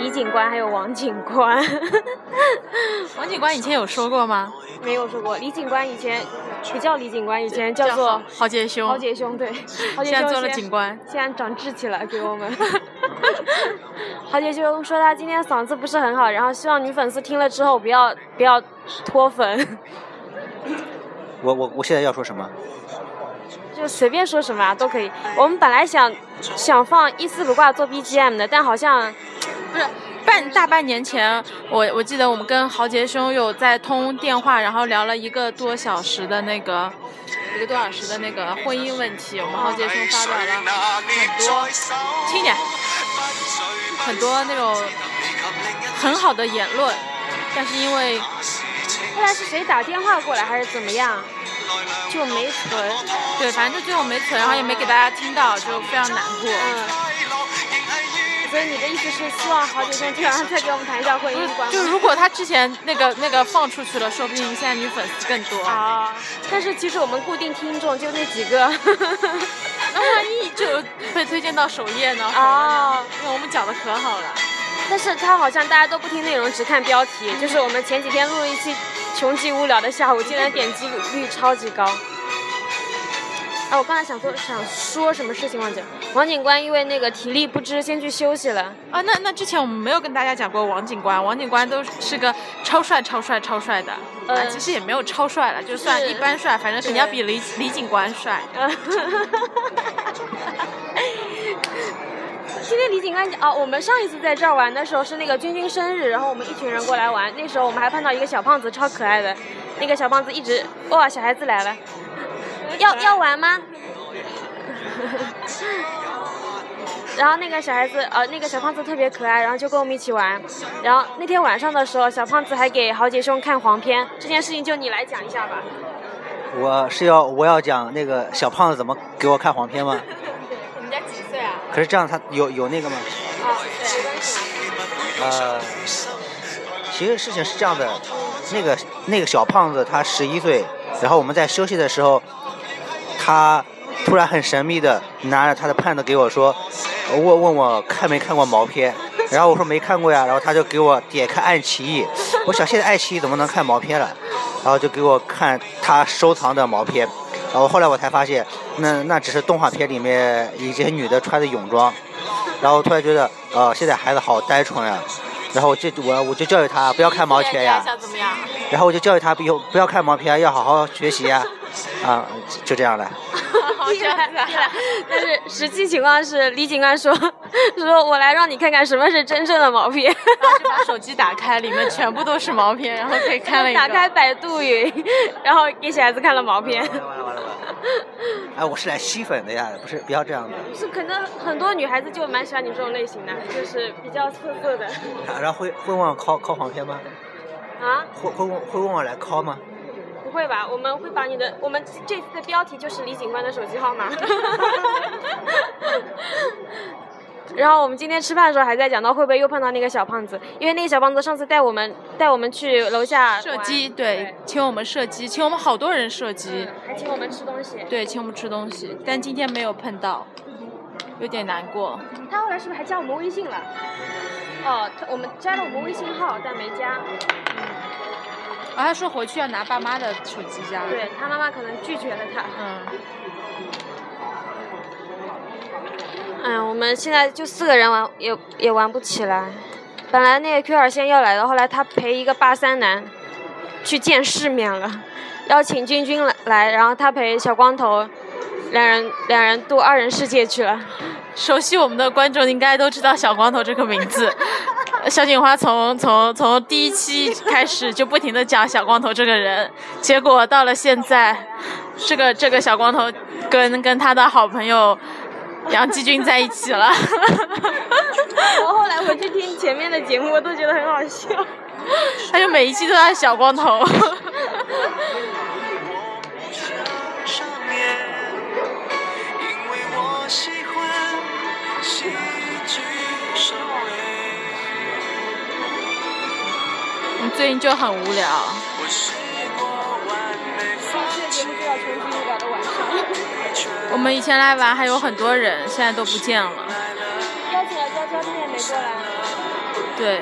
李警官，还有王警官。王警官以前有说过吗？没有说过。李警官以前不叫李警官，以前叫做豪杰兄。豪杰兄，对。豪杰兄现在做了警官，现在长志气了，给我们。豪杰兄说他今天嗓子不是很好，然后希望女粉丝听了之后不要不要脱粉。我我我现在要说什么？就随便说什么啊，都可以。我们本来想想放一丝不挂做 BGM 的，但好像不是半大半年前，我我记得我们跟豪杰兄有在通电话，然后聊了一个多小时的那个一个多小时的那个婚姻问题。我们豪杰兄发表了很多，轻点，很多那种很好的言论，但是因为后来是谁打电话过来还是怎么样？就没存，对，反正就最后没存，然后也没给大家听到，就非常难过。嗯。所以你的意思是希望好几天就让再给我们谈一下婚姻观？就如果他之前那个那个放出去了，说不定现在女粉丝更多。啊。但是其实我们固定听众就那几个。那万一就被推荐到首页呢？啊。因为我们讲的可好了。但是他好像大家都不听内容，只看标题。就是我们前几天录了一期。穷极无聊的下午，竟然点击率超级高！哎，我刚才想说想说什么事情忘记了。王警官因为那个体力不支，先去休息了。啊，那那之前我们没有跟大家讲过王警官，王警官都是个超帅、超帅、超帅的。呃，其实也没有超帅了，就算一般帅，反正肯定要比李李警官帅。今天李警官哦，我们上一次在这儿玩的时候是那个君君生日，然后我们一群人过来玩，那时候我们还碰到一个小胖子，超可爱的。那个小胖子一直哇，小孩子来了，要要玩吗？然后那个小孩子呃，那个小胖子特别可爱，然后就跟我们一起玩。然后那天晚上的时候，小胖子还给豪杰兄看黄片，这件事情就你来讲一下吧。我是要我要讲那个小胖子怎么给我看黄片吗？你们家几岁啊可是这样，他有有那个吗？啊，对。呃，其实事情是这样的，那个那个小胖子他十一岁，然后我们在休息的时候，他突然很神秘的拿着他的 pad 给我说，问问我看没看过毛片，然后我说没看过呀，然后他就给我点开爱奇艺，我想现在爱奇艺怎么能看毛片了，然后就给我看他收藏的毛片。然后后来我才发现，那那只是动画片里面一些女的穿的泳装。然后突然觉得，呃，现在孩子好单纯呀。然后我就我我就教育他不要看毛片呀。然后我就教育他不要不要看毛片，要好好学习呀。啊，就这样了。厉害厉害！但是实际情况是，李警官说 说我来让你看看什么是真正的毛片。然后就把手机打开，里面全部都是毛片，然后可以看了一打开百度云，然后给小孩子看了毛片。完了完了完了！哎，我是来吸粉的呀，不是不要这样的。是可能很多女孩子就蛮喜欢你这种类型的，就是比较特色的。然后会会问我拷拷黄片吗？啊？会会问会问我来拷吗？不会吧？我们会把你的，我们这次的标题就是李警官的手机号码。然后我们今天吃饭的时候还在讲到会不会又碰到那个小胖子，因为那个小胖子上次带我们带我们去楼下射击，对，请我们射击，请我们好多人射击，还请我们吃东西，对，请我们吃东西，但今天没有碰到，有点难过。他后来是不是还加我们微信了？哦，他我们加了我们微信号，但没加。啊，他说回去要拿爸妈的手机加。对他妈妈可能拒绝了他。嗯。哎呀，我们现在就四个人玩，也也玩不起来。本来那个 Q 二先要来的，后来他陪一个八三男去见世面了，邀请君君来来，然后他陪小光头，两人两人度二人世界去了。熟悉我们的观众应该都知道小光头这个名字。小警花从从从第一期开始就不停的讲小光头这个人，结果到了现在，这个这个小光头跟跟他的好朋友杨继军在一起了。我后来回去听前面的节目，我都觉得很好笑。他就每一期都在小光头。最近就很无聊。我们以前来玩还有很多人，现在都不见了。邀请了娇娇，她也没过来。对。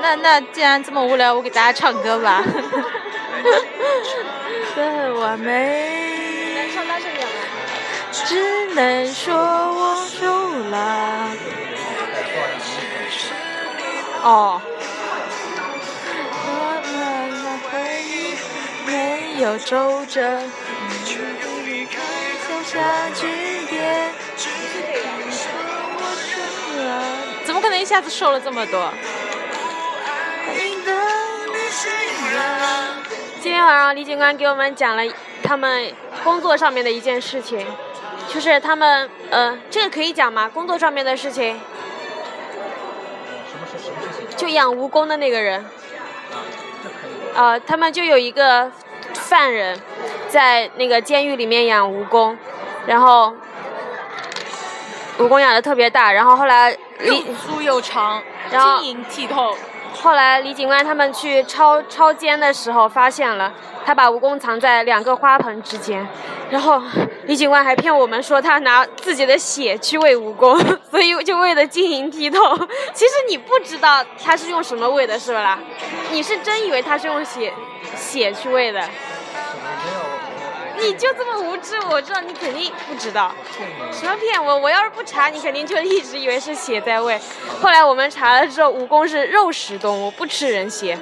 那那既然这么无聊，我给大家唱歌吧。的完美。只能说我输了。哦。我们的回忆没有皱褶，留下句点。怎么可能一下子瘦了这么多？今天晚上李警官给我们讲了他们工作上面的一件事情，就是他们呃，这个可以讲吗？工作上面的事情，什么事？什么事情？就养蜈蚣的那个人，啊，这可以。呃，他们就有一个犯人在那个监狱里面养蜈蚣，然后蜈蚣养的特别大，然后后来又粗又长，然后晶莹剔透。后来李警官他们去抄抄监的时候，发现了他把蜈蚣藏在两个花盆之间，然后李警官还骗我们说他拿自己的血去喂蜈蚣，所以就喂得晶莹剔透。其实你不知道他是用什么喂的，是不啦？你是真以为他是用血血去喂的？你就这么无知，我知道你肯定不知道。什么骗我？我要是不查，你肯定就一直以为是血在喂。后来我们查了之后，蜈蚣是肉食动物，不吃人血。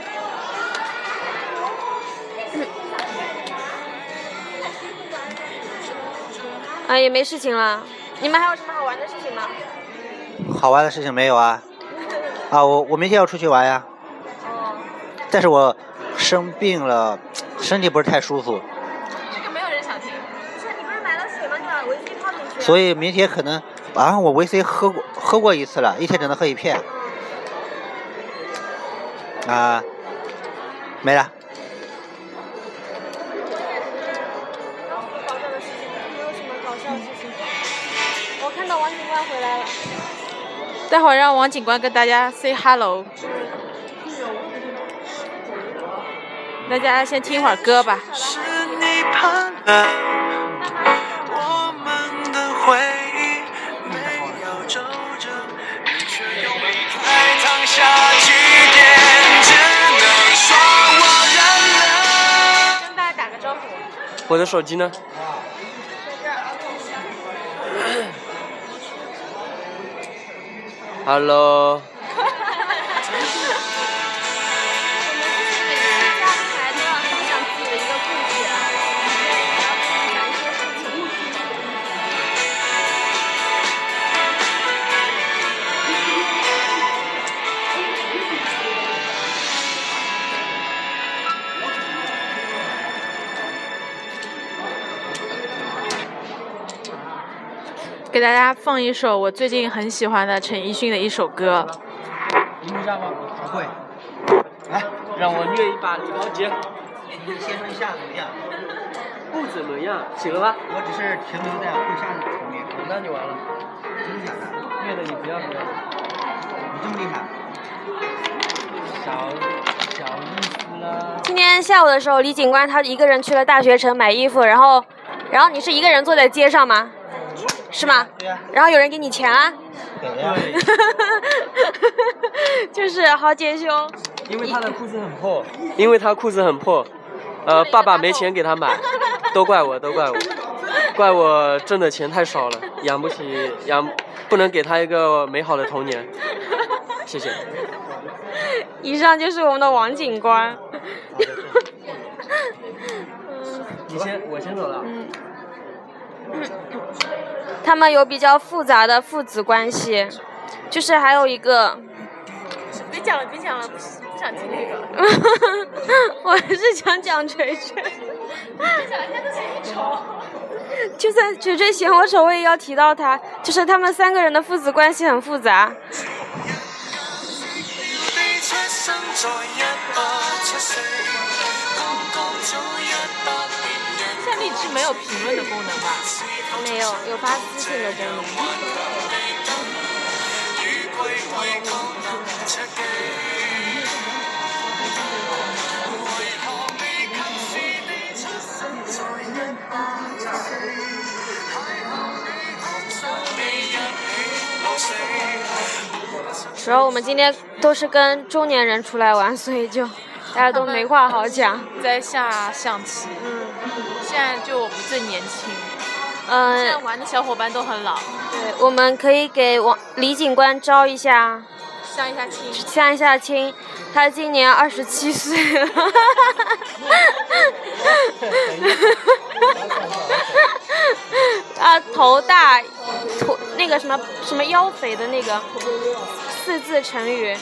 啊，也没事情了。你们还有什么好玩的事情吗？好玩的事情没有啊？啊，我我明天要出去玩呀，哦，但是我生病了，身体不是太舒服，这个没有人想听。不是，你不是买了水吗？你把维 C 泡进去。所以明天可能啊，我维 C 喝过喝过一次了，一天只能喝一片。啊，没了。我看到王警官回来了。待会儿让王警官跟大家 say hello。大家先听会儿歌吧。是你我的手机呢？Hello，给大家放一首我最近很喜欢的陈奕迅的一首歌。你会唱吗？不会。来，让我虐一把李高杰。你先说一下怎么样？不怎么样，行了吧？我只是停留在会下的层面。那你完了，真的假的？虐的你不要不要，你这么厉害？小小意思啦。今天下午的时候，李警官他一个人去了大学城买衣服，然后，然后你是一个人坐在街上吗？是吗？对呀、然后有人给你钱啊？给呀。对，就是豪杰兄，因为他的裤子很破，因为他裤子很破，呃，爸爸没钱给他买，都怪我，都怪我，怪我挣的钱太少了，养不起，养不能给他一个美好的童年。谢谢。以上就是我们的王警官。你先，我先走了。他们有比较复杂的父子关系，就是还有一个，别讲了，别讲了，不不想听那个。我还是想讲锤锤，就算锤锤嫌我丑，我也要提到他，就是他们三个人的父子关系很复杂。地出生在一八七四，剛剛早一百年人现在荔枝没有评论的功能吧？没有，有发私信的功能。主要我们今天都是跟中年人出来玩，所以就大家都没话好讲。在下象棋，嗯现在就我们最年轻，现在嗯，玩的小伙伴都很老，对，我们可以给王李警官招一下，相一下亲。相一下亲。他今年二十七岁了。啊，头大，头那个什么什么腰肥的那个四字成语，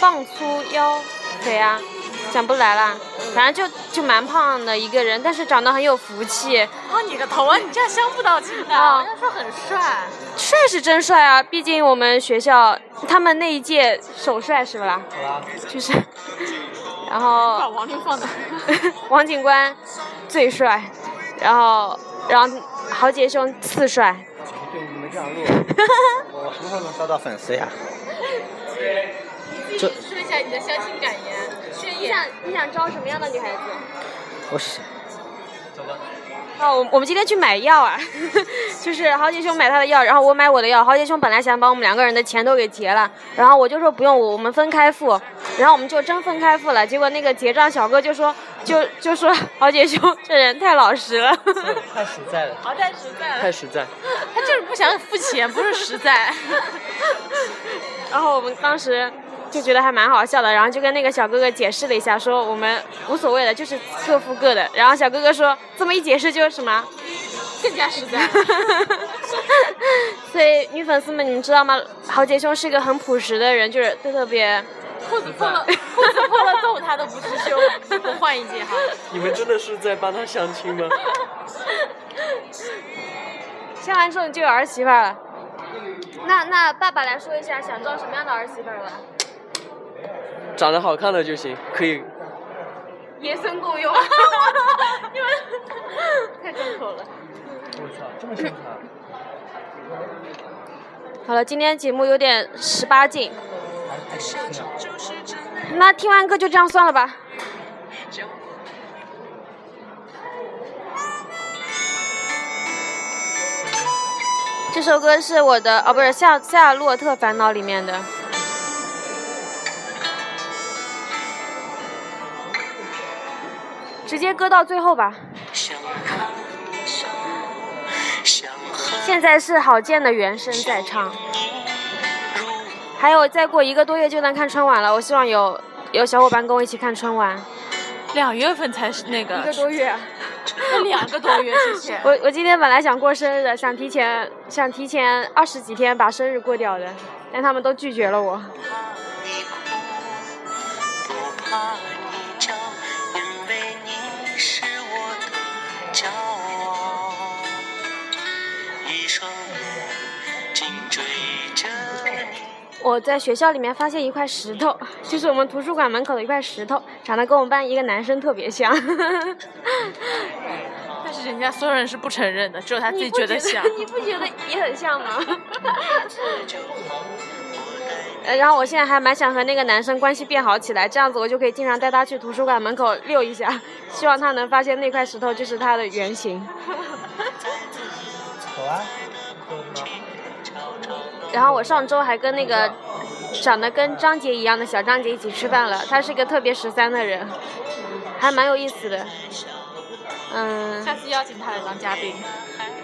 棒粗腰肥啊，讲不来啦。反正就就蛮胖的一个人，但是长得很有福气，哦，你个头啊！你这样相不到亲的，啊人家说很帅。帅是真帅啊！毕竟我们学校他们那一届首帅是不啦？就是，然后把王林放的。王警官最帅，然后然后豪杰兄次帅，对你们这样录，我什么时候能招到粉丝呀？这说一下你的相亲感言，宣你想你想招什么样的女孩子？我是哦，我我们今天去买药啊，就是豪杰兄买他的药，然后我买我的药。豪杰兄本来想把我们两个人的钱都给结了，然后我就说不用，我我们分开付，然后我们就真分开付了。结果那个结账小哥就说，就就说豪杰兄这人太老实了。太实在了，好太实在了，太实在。他就是不想付钱，不是实在。然后我们当时就觉得还蛮好笑的，然后就跟那个小哥哥解释了一下，说我们无所谓的，就是各付各的。然后小哥哥说这么一解释就是什么？更加实在。所以女粉丝们，你们知道吗？豪杰兄是一个很朴实的人，就是特特别。裤子破了，裤子破了洞他都不去修，我换一件哈。你们真的是在帮他相亲吗？相完之后你就有儿媳妇儿了。那那爸爸来说一下，想招什么样的儿媳妇儿吧？长得好看的就行，可以。野生共用。你们太重口了。我操，这么凶残！好了，今天节目有点十八禁。那听完歌就这样算了吧。这首歌是我的哦，不是《夏夏洛特烦恼》里面的。直接搁到最后吧。想看想和现在是郝建的原声在唱，还有再过一个多月就能看春晚了。我希望有有小伙伴跟我一起看春晚。两月份才是那个，一个多月。那两个多月，谢谢。我我今天本来想过生日的，想提前想提前二十几天把生日过掉的，但他们都拒绝了我。不怕我在学校里面发现一块石头，就是我们图书馆门口的一块石头，长得跟我们班一个男生特别像。但是人家所有人是不承认的，只有他自己觉得像。你不觉得 也很像吗？呃然后我现在还蛮想和那个男生关系变好起来，这样子我就可以经常带他去图书馆门口溜一下，希望他能发现那块石头就是他的原型。走啊！然后我上周还跟那个长得跟张杰一样的小张杰一起吃饭了，他是一个特别十三的人，还蛮有意思的。嗯，下次邀请他来当嘉宾。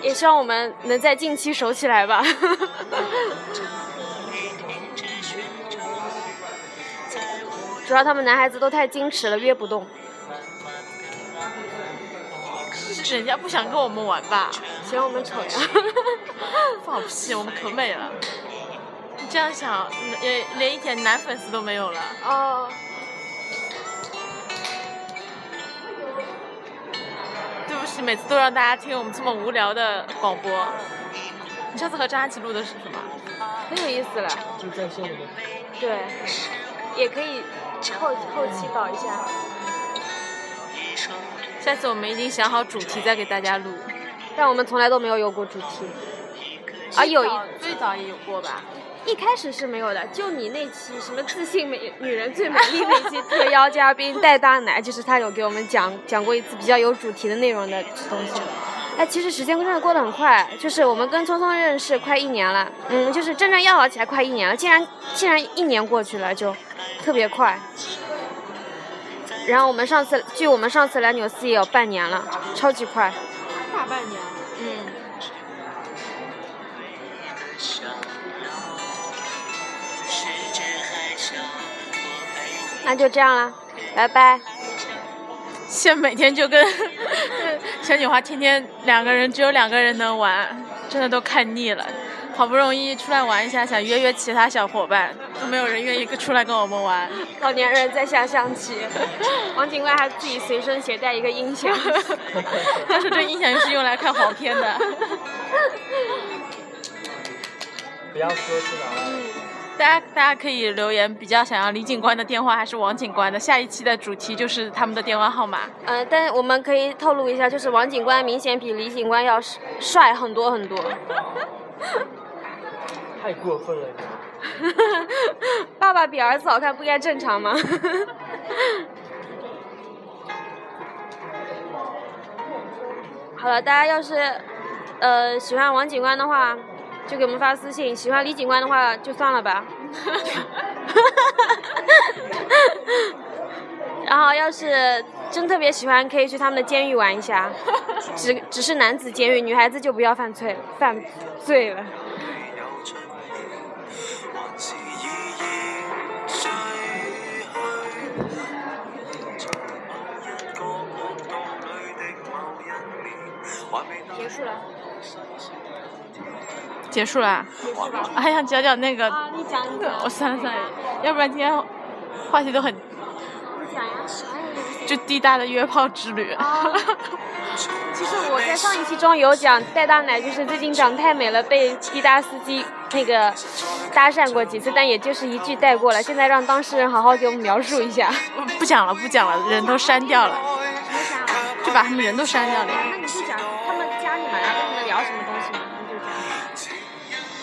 也希望我们能在近期熟起来吧。主要他们男孩子都太矜持了，约不动。是人家不想跟我们玩吧？嫌我们丑呀？放屁，我们可美了。你这样想，连连一点男粉丝都没有了。哦，对不起，每次都让大家听我们这么无聊的广播。你上次和张安琪录的是什么？很有意思了。就在线的。对，也可以后后期搞一下。下次我们一定想好主题再给大家录。但我们从来都没有有过主题。啊，有一最早也有过吧？一开始是没有的，就你那期什么自信美女人最美丽那期特邀嘉宾戴大奶，就是他有给我们讲讲过一次比较有主题的内容的东西。哎，其实时间真的过得很快，就是我们跟聪聪认识快一年了，嗯，就是真正要好起来快一年了，竟然竟然一年过去了，就特别快。然后我们上次，距我们上次来纽斯也有半年了，超级快。大半年。嗯，那就这样了，拜拜。现每天就跟 小女花天天两个人，只有两个人能玩，真的都看腻了。好不容易出来玩一下，想约约其他小伙伴，都没有人愿意跟出来跟我们玩。老年人在下象棋，王警官还自己随身携带一个音响。他说这音响是用来看黄片的。不要说出来。大家大家可以留言，比较想要李警官的电话还是王警官的？下一期的主题就是他们的电话号码。呃，但我们可以透露一下，就是王警官明显比李警官要帅很多很多。太过分了！爸爸比儿子好看，不该正常吗？好了，大家要是呃喜欢王警官的话，就给我们发私信；喜欢李警官的话，就算了吧。然后要是真特别喜欢，可以去他们的监狱玩一下。只只是男子监狱，女孩子就不要犯罪犯罪了。结束了。我还想讲讲那个。啊，你讲一讲。我算了算了，要不然今天话题都很。你讲呀。就滴答的约炮之旅。其实我在上一期中有讲，戴大奶就是最近长太美了，被滴答司机那个搭讪过几次，但也就是一句带过了。现在让当事人好好给我们描述一下。不讲了，不讲了，人都删掉了。就把他们人都删掉了。那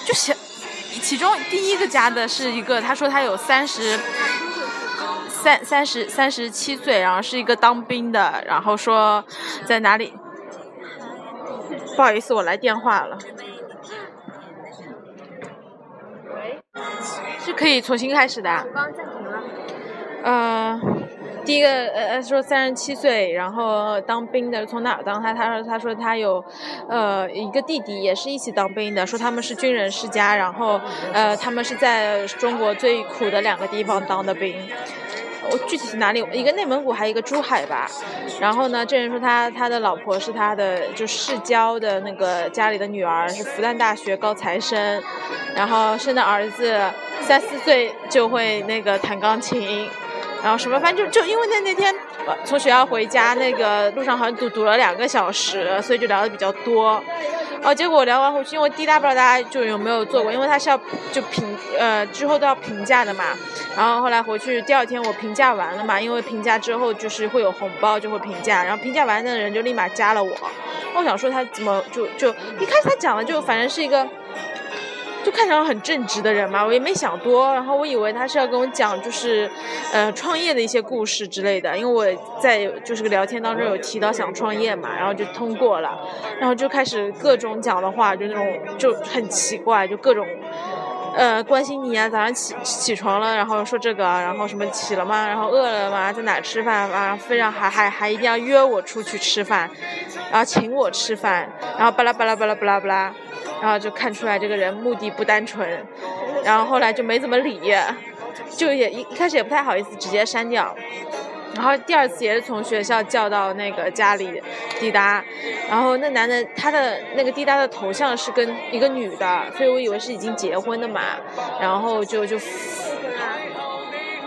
就是，其中第一个加的是一个，他说他有三十。三三十三十七岁，然后是一个当兵的，然后说在哪里？不好意思，我来电话了。喂？是可以重新开始的。我刚刚暂停了。呃，第一个呃说三十七岁，然后当兵的，从哪儿当？他他说他说他有呃一个弟弟，也是一起当兵的，说他们是军人世家，然后呃他们是在中国最苦的两个地方当的兵。我具体是哪里？一个内蒙古，还有一个珠海吧。然后呢，这人说他他的老婆是他的就世交的那个家里的女儿，是复旦大学高材生，然后生的儿子三四岁就会那个弹钢琴，然后什么反正就就因为那那天从学校回家那个路上好像堵堵了两个小时，所以就聊的比较多。哦，结果聊完回去，因为滴答不知道大家就有没有做过，因为他是要就评呃之后都要评价的嘛。然后后来回去第二天我评价完了嘛，因为评价之后就是会有红包就会评价，然后评价完的人就立马加了我。我想说他怎么就就一开始他讲的就反正是一个。就看起来很正直的人嘛，我也没想多，然后我以为他是要跟我讲就是，呃，创业的一些故事之类的，因为我在就是聊天当中有提到想创业嘛，然后就通过了，然后就开始各种讲的话，就那种就很奇怪，就各种，呃，关心你啊，早上起起床了，然后说这个，然后什么起了吗？然后饿了吗？在哪吃饭啊？非常还还还一定要约我出去吃饭，然后请我吃饭，然后巴拉巴拉巴拉巴拉巴拉。然后就看出来这个人目的不单纯，然后后来就没怎么理，就也一一开始也不太好意思直接删掉，然后第二次也是从学校叫到那个家里滴答，然后那男的他的那个滴答的头像是跟一个女的，所以我以为是已经结婚的嘛，然后就就不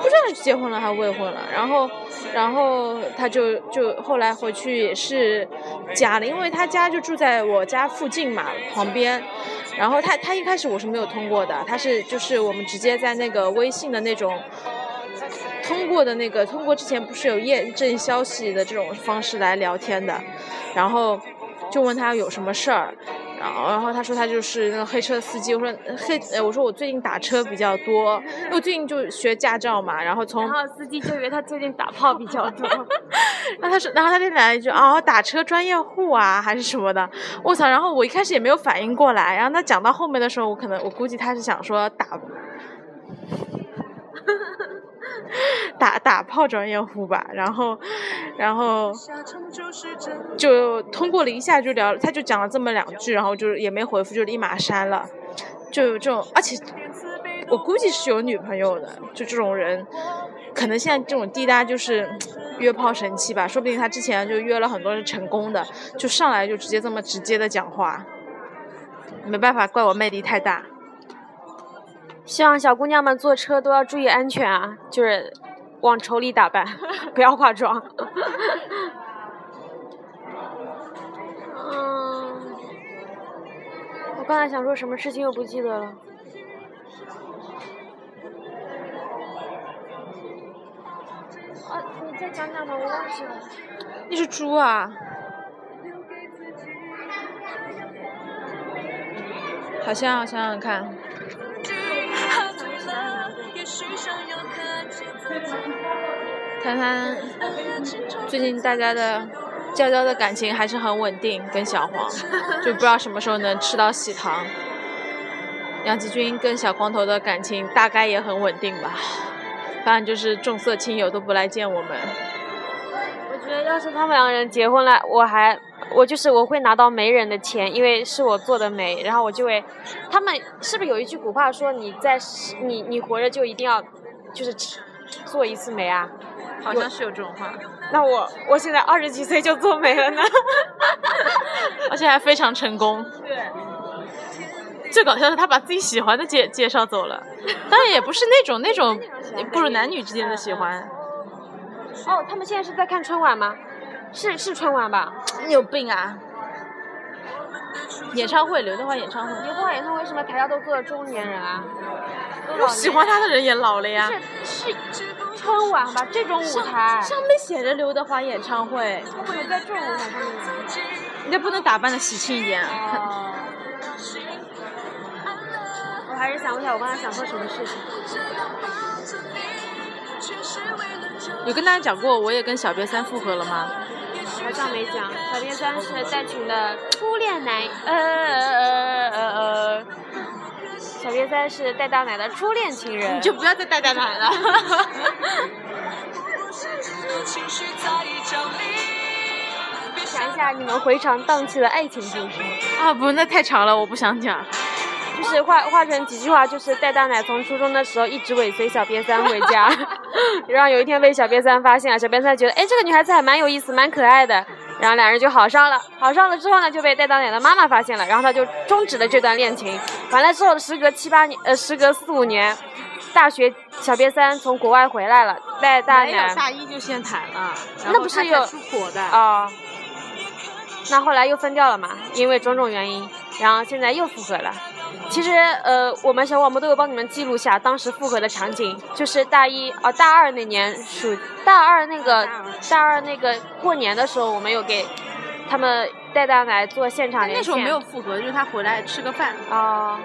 知道是结婚了还是未婚了，然后。然后他就就后来回去也是加了，因为他家就住在我家附近嘛，旁边。然后他他一开始我是没有通过的，他是就是我们直接在那个微信的那种通过的那个通过之前不是有验证消息的这种方式来聊天的，然后就问他有什么事儿。然后然后他说他就是那个黑车司机，我说黑呃我说我最近打车比较多，因为我最近就学驾照嘛，然后从然后司机就以为他最近打炮比较多。然后他说，然后他就来了一句哦，打车专业户啊，还是什么的，我操！然后我一开始也没有反应过来，然后他讲到后面的时候，我可能我估计他是想说打 打打炮专业户吧，然后然后就通过了一下就聊，他就讲了这么两句，然后就也没回复，就立马删了，就有这种，而且我估计是有女朋友的，就这种人。可能现在这种滴答就是约炮神器吧，说不定他之前就约了很多是成功的，就上来就直接这么直接的讲话，没办法，怪我魅力太大。希望小姑娘们坐车都要注意安全啊，就是往丑里打扮，不要化妆。嗯，我刚才想说什么事情又不记得了。你再讲讲吧，我忘记了。你是猪啊？好像我想想看，谈谈最近大家的娇娇的感情还是很稳定，跟小黄 就不知道什么时候能吃到喜糖。杨吉军跟小光头的感情大概也很稳定吧，反正就是重色轻友都不来见我们。我觉得要是他们两个人结婚了，我还我就是我会拿到媒人的钱，因为是我做的媒，然后我就会，他们是不是有一句古话说你在你你活着就一定要就是做一次媒啊？好像是有这种话，那我我现在二十几岁就做媒了呢，而且还非常成功。对，最搞笑的是他把自己喜欢的介介绍走了，当然也不是那种那种不如男女之间的喜欢。哦，他们现在是在看春晚吗？是是春晚吧？你有病啊！演唱会，刘德华演唱会，刘德华演唱会为什么台下都坐着中年人啊？我喜欢他的人也老了呀。是是春晚吧？这种舞台上面写着刘德华演唱会，他不能在这种舞台上面你这不能打扮的喜庆一点。哦。我还是想问一下，我刚才想说什么事情？有跟大家讲过，我也跟小瘪三复合了吗？好像没讲。小瘪三是戴群的初恋男，呃呃呃呃。小瘪三是戴大奶的初恋情人。你就不要再戴大奶了。想一下你们回肠荡气的爱情故事。啊，不，那太长了，我不想讲。就是画画成几句话，就是戴大奶从初中的时候一直尾随小瘪三回家，然后有一天被小瘪三发现了，小瘪三觉得哎这个女孩子还蛮有意思，蛮可爱的，然后两人就好上了。好上了之后呢，就被戴大奶的妈妈发现了，然后他就终止了这段恋情。完了之后，时隔七八年，呃，时隔四五年，大学小瘪三从国外回来了，戴大奶大一就先谈了，那不是有出国的啊？那后来又分掉了嘛，因为种种原因，然后现在又复合了。其实，呃，我们小广播都有帮你们记录下当时复合的场景，就是大一啊，大二那年暑，大二那个大二那个过年的时候，我们有给他们带大奶做现场连线。那时候没有复合，就是他回来吃个饭。啊，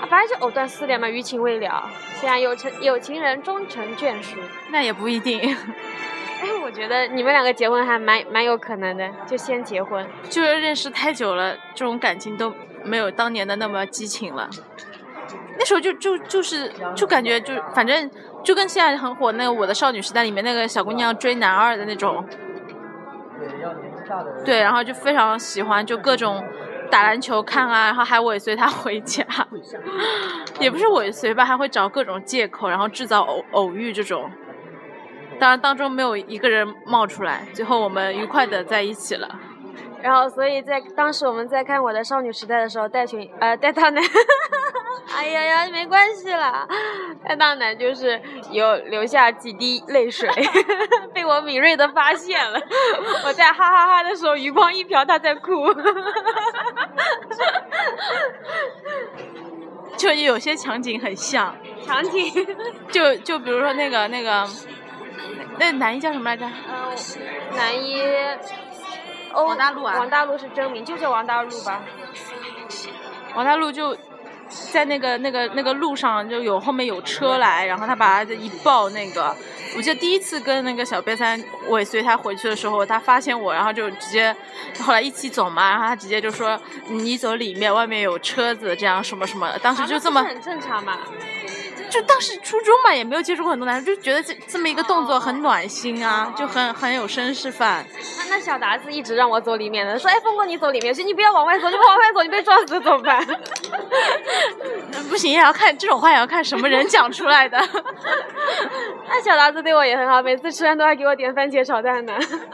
啊，反正就藕断丝连嘛，余情未了。现在有成有情人终成眷属，那也不一定。哎，我觉得你们两个结婚还蛮蛮有可能的，就先结婚。就是认识太久了，这种感情都没有当年的那么激情了。那时候就就就是就感觉就反正就跟现在很火那个《我的少女时代》里面那个小姑娘追男二的那种。对，然后就非常喜欢，就各种打篮球看啊，然后还尾随他回家，也不是尾随吧，还会找各种借口，然后制造偶偶遇这种。当然当中没有一个人冒出来，最后我们愉快的在一起了。然后，所以在当时我们在看《我的少女时代》的时候，戴群呃戴大奶，哎呀呀，没关系啦，戴大奶就是有留下几滴泪水，被我敏锐的发现了。我在哈哈哈的时候，余光一瞟，他在哭。就有些场景很像，场景，就就比如说那个那个，那男一叫什么来着？嗯，男一。哦，王大陆啊王大陆是真名，就叫王大陆吧。王大陆就在那个那个那个路上就有后面有车来，然后他把他一抱那个，我记得第一次跟那个小瘪三尾随他回去的时候，他发现我，然后就直接后来一起走嘛，然后他直接就说你走里面，外面有车子，这样什么什么的，当时就这么很正常嘛。就当时初中嘛，也没有接触过很多男生，就觉得这这么一个动作很暖心啊，就很很有绅士范。那那小达子一直让我走里面的，说哎，峰哥你走里面，去你不要往外走，你不往外走，你被撞死怎么办？不行，也要看这种话也要看什么人讲出来的。那小达子对我也很好，每次吃饭都还给我点番茄炒蛋呢。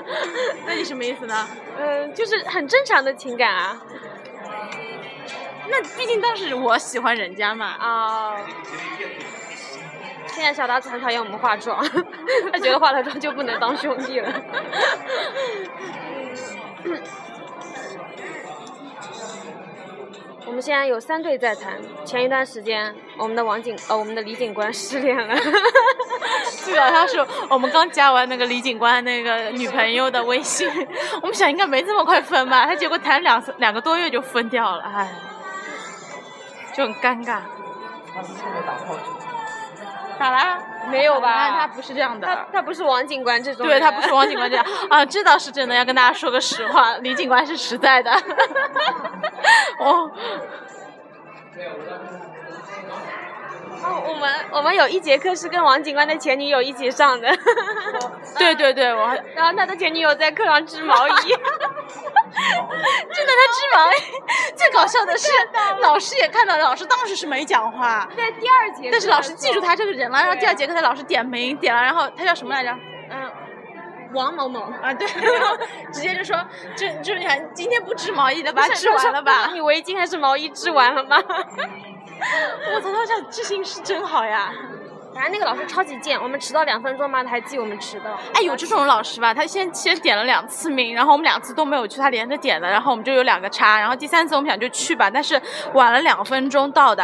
那你什么意思呢？嗯，就是很正常的情感啊。那毕竟当时我喜欢人家嘛。啊、现在小达子很讨厌我们化妆，他觉得化了妆就不能当兄弟了。我们现在有三对在谈。前一段时间，我们的王警呃，我们的李警官失恋了。最搞笑是我们刚加完那个李警官那个女朋友的微信，我们想应该没这么快分吧，他结果谈两两个多月就分掉了，哎，就很尴尬。咋啦？没有吧他不是这样的。他他不是王警官这种，对他不是王警官这样 啊，这倒是真的，要跟大家说个实话，李警官是实在的。哦，哦，我们我们有一节课是跟王警官的前女友一起上的，对对对，我然后他的前女友在课上织毛衣，真的他织毛衣。最搞笑的是，老师也看到了，老师当时是没讲话，在第二节但是老师记住他这个人了，然后第二节课他老师点名点了，然后他叫什么来着？嗯，王某某。啊，对，然 后直接就说，就就是你看今天不织毛衣的，把它织完了吧？你围巾还是毛衣织完了吗？我操，他这样记性是真好呀！反正那个老师超级贱，我们迟到两分钟嘛，他还记我们迟到。哎，有这种老师吧？他先先点了两次名，然后我们两次都没有去，他连着点的，然后我们就有两个叉，然后第三次我们想就去吧，但是晚了两分钟到的，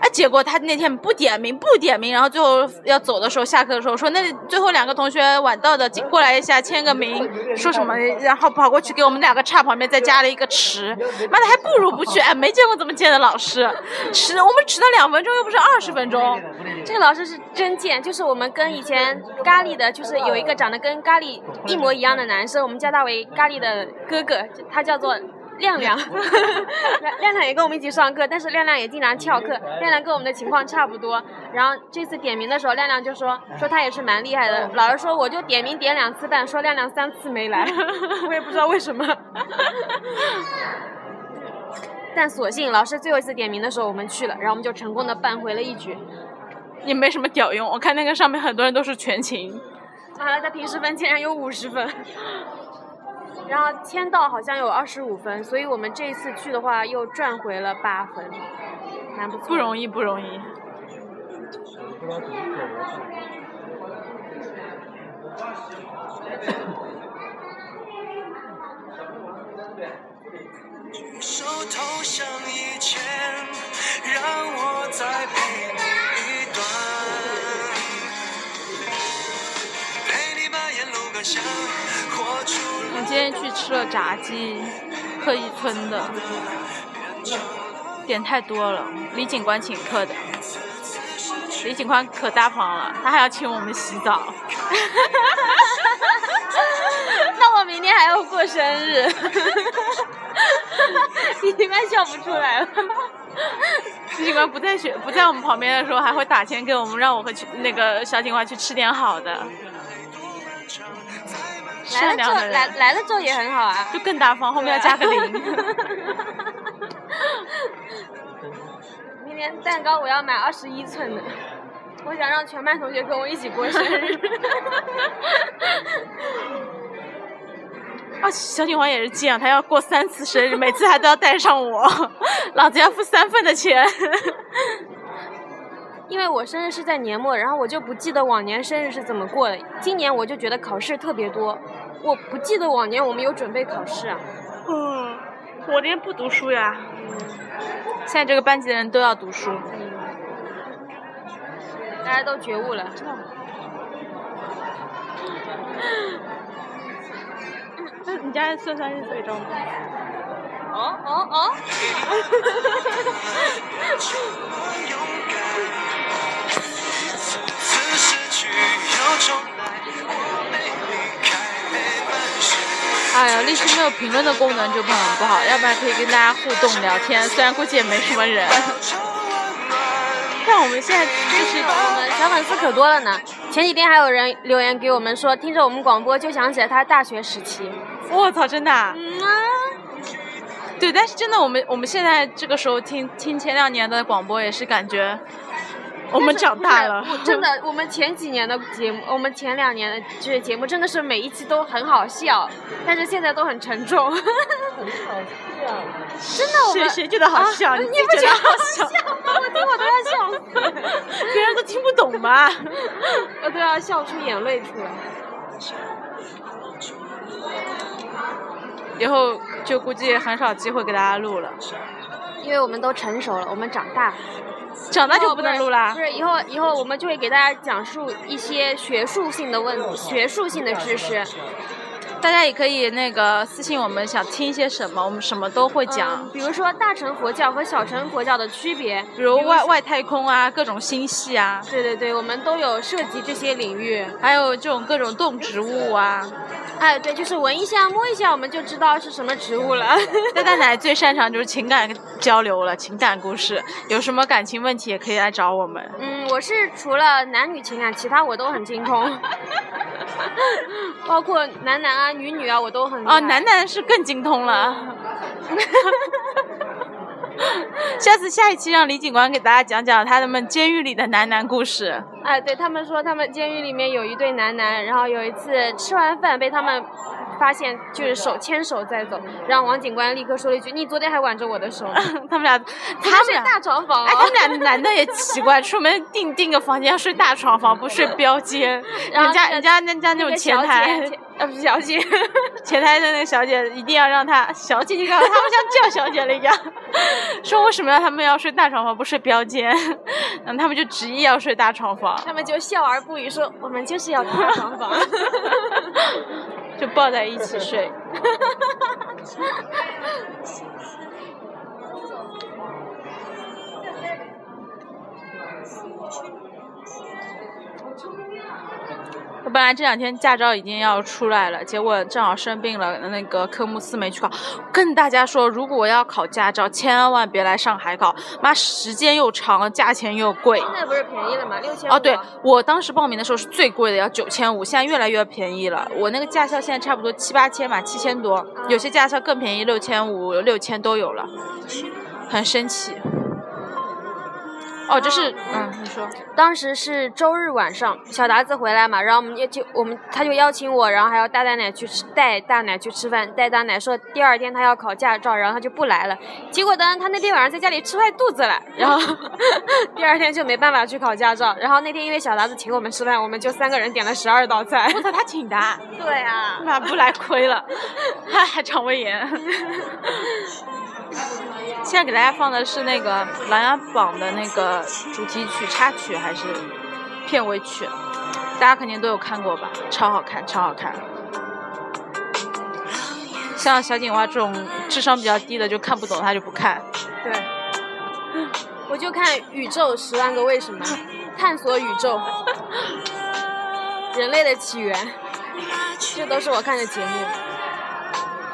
哎，结果他那天不点名不点名，然后最后要走的时候，下课的时候说那最后两个同学晚到的，过来一下签个名，说什么，然后跑过去给我们两个叉旁边再加了一个迟，妈的还不如不去，哎，没见过这么贱的老师，迟我们迟到两分钟又不是二十分钟，这个老师是真贱，就是我们跟以前咖喱的，就是有一个长得跟咖喱一模一样的男生，我们叫他为咖喱的哥哥，他叫做。亮 亮，亮亮也跟我们一起上课，但是亮亮也经常翘课。亮亮跟我们的情况差不多。然后这次点名的时候，亮亮就说说他也是蛮厉害的。老师说我就点名点两次半，说亮亮三次没来，我也不知道为什么。但所幸老师最后一次点名的时候我们去了，然后我们就成功的扳回了一局。也没什么屌用。我看那个上面很多人都是全勤。完了，他平时分竟然有五十分，然后签到好像有二十五分，所以我们这一次去的话又赚回了八分，蛮不错。不容易，不容易。手投降以前，让我再陪你一我今天去吃了炸鸡，贺一村的，点太多了，李警官请客的。李警官可大方了，他还要请我们洗澡。那我明天还要过生日，李警官笑不出来了。李警官不在学不在我们旁边的时候，还会打钱给我们，让我和去那个小警官去吃点好的。来了之后善良的人来来了做也很好啊。就更大方，后面要加个零。明天蛋糕我要买二十一寸的，我想让全班同学跟我一起过生日。啊，小女王也是这样，她要过三次生日，每次还都要带上我，老子要付三份的钱。因为我生日是在年末，然后我就不记得往年生日是怎么过的。今年我就觉得考试特别多，我不记得往年我们有准备考试啊。嗯，我连不读书呀。现在这个班级的人都要读书。大家都觉悟了。那你家算算日子给着吗？哦哦哦！哎呀，荔枝没有评论的功能就很不好，要不然可以跟大家互动聊天，虽然估计也没什么人。但我们现在就是我们小粉丝可多了呢。前几天还有人留言给我们说，听着我们广播就想起了他大学时期。我操，真的啊、嗯啊，对，但是真的，我们我们现在这个时候听听前两年的广播，也是感觉我们长大了。我真的，我们前几年的节目，我们前两年的这些节目，真的是每一期都很好笑，但是现在都很沉重。很好笑。真的，我们谁谁觉得好笑？啊你你不觉得好笑？笑吗？我听我都要笑死，别人都听不懂吗？我都要笑出眼泪出来。以后就估计很少机会给大家录了，因为我们都成熟了，我们长大了。长大就不能录啦不。是，以后以后我们就会给大家讲述一些学术性的问学术性的知识。大家也可以那个私信我们，想听一些什么，我们什么都会讲嗯，比如说大乘佛教和小乘佛教的区别，比如外外太空啊，各种星系啊，对对对，我们都有涉及这些领域。还有这种各种动植物啊。哎，对，就是闻一下、摸一下，我们就知道是什么植物了。那大奶最擅长就是情感交流了，情感故事，有什么感情问题也可以来找我们。嗯，我是除了男女情感，其他我都很精通，包括男男啊、女女啊，我都很厉哦，害楠楠是更精通了。下次下一期让李警官给大家讲讲他们监狱里的男男故事。哎，对他们说，他们监狱里面有一对男男，然后有一次吃完饭被他们发现就是手牵手在走，然后王警官立刻说了一句：“你昨天还挽着我的手。他们俩，” 他睡大床房、哦，哎，他们俩男的也奇怪，出门订订个房间要睡大床房，不睡标间。人家人家人家那种前台前呃不是小姐，前台的那个小姐一定要让她小姐，你看他们像叫小姐了一样，说为什么要他们要睡大床房不睡标间，然后他们就执意要睡大床房，他们就笑而不语说：“我们就是要大床房。就抱在一起睡。我本来这两天驾照已经要出来了，结果正好生病了，那个科目四没去考。跟大家说，如果要考驾照，千万别来上海考，妈时间又长，价钱又贵。现在不是便宜了吗？六千哦，对，我当时报名的时候是最贵的，要九千五，现在越来越便宜了。我那个驾校现在差不多七八千吧，七千多，有些驾校更便宜，六千五、六千都有了，很神奇。哦，这是，嗯，你说，当时是周日晚上，小达子回来嘛，然后我们就我们他就邀请我，然后还要带大奶去吃，带大奶去吃饭，带大奶说第二天他要考驾照，然后他就不来了。结果呢，他那天晚上在家里吃坏肚子了，然后 第二天就没办法去考驾照。然后那天因为小达子请我们吃饭，我们就三个人点了十二道菜。我操，他请的啊，对啊，那不来亏了，他还肠胃炎。现在给大家放的是那个《琅琊榜》的那个主题曲插曲还是片尾曲？大家肯定都有看过吧？超好看，超好看。像小锦蛙这种智商比较低的就看不懂，他就不看。对，我就看《宇宙十万个为什么》，探索宇宙，人类的起源，这都是我看的节目。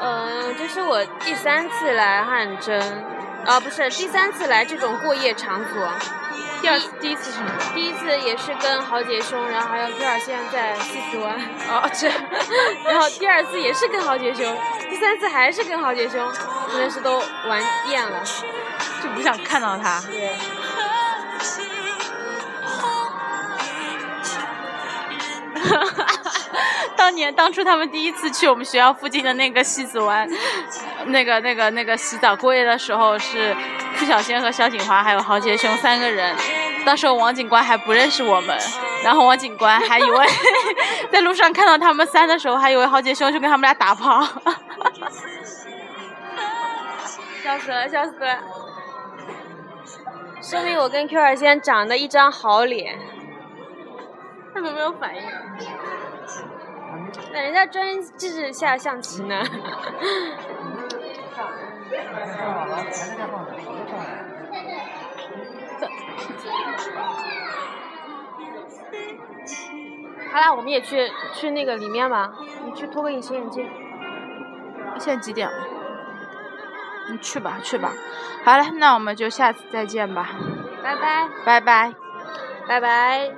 嗯，这是我第三次来汉蒸，啊，不是第三次来这种过夜场所。第二次、第一次是什么？第一次也是跟豪杰兄，然后还有第二现在在西子湾，哦，这 然后第二次也是跟豪杰兄，第三次还是跟豪杰兄，真的是都玩厌了。就不想看到他。对。当年当初他们第一次去我们学校附近的那个戏子湾，那个那个那个洗澡过夜的时候，是付小仙和萧景华还有豪杰兄三个人。当时王警官还不认识我们，然后王警官还以为 在路上看到他们三的时候，还以为豪杰兄就跟他们俩打炮。笑死了，笑死了！说明我跟 Q 二仙长得一张好脸，他们没有反应。那人家专制下象棋呢。好啦，我们也去去那个里面吧，你去脱个隐形眼镜。现在几点了？你去吧，去吧。好了，那我们就下次再见吧，拜拜，拜拜。拜拜。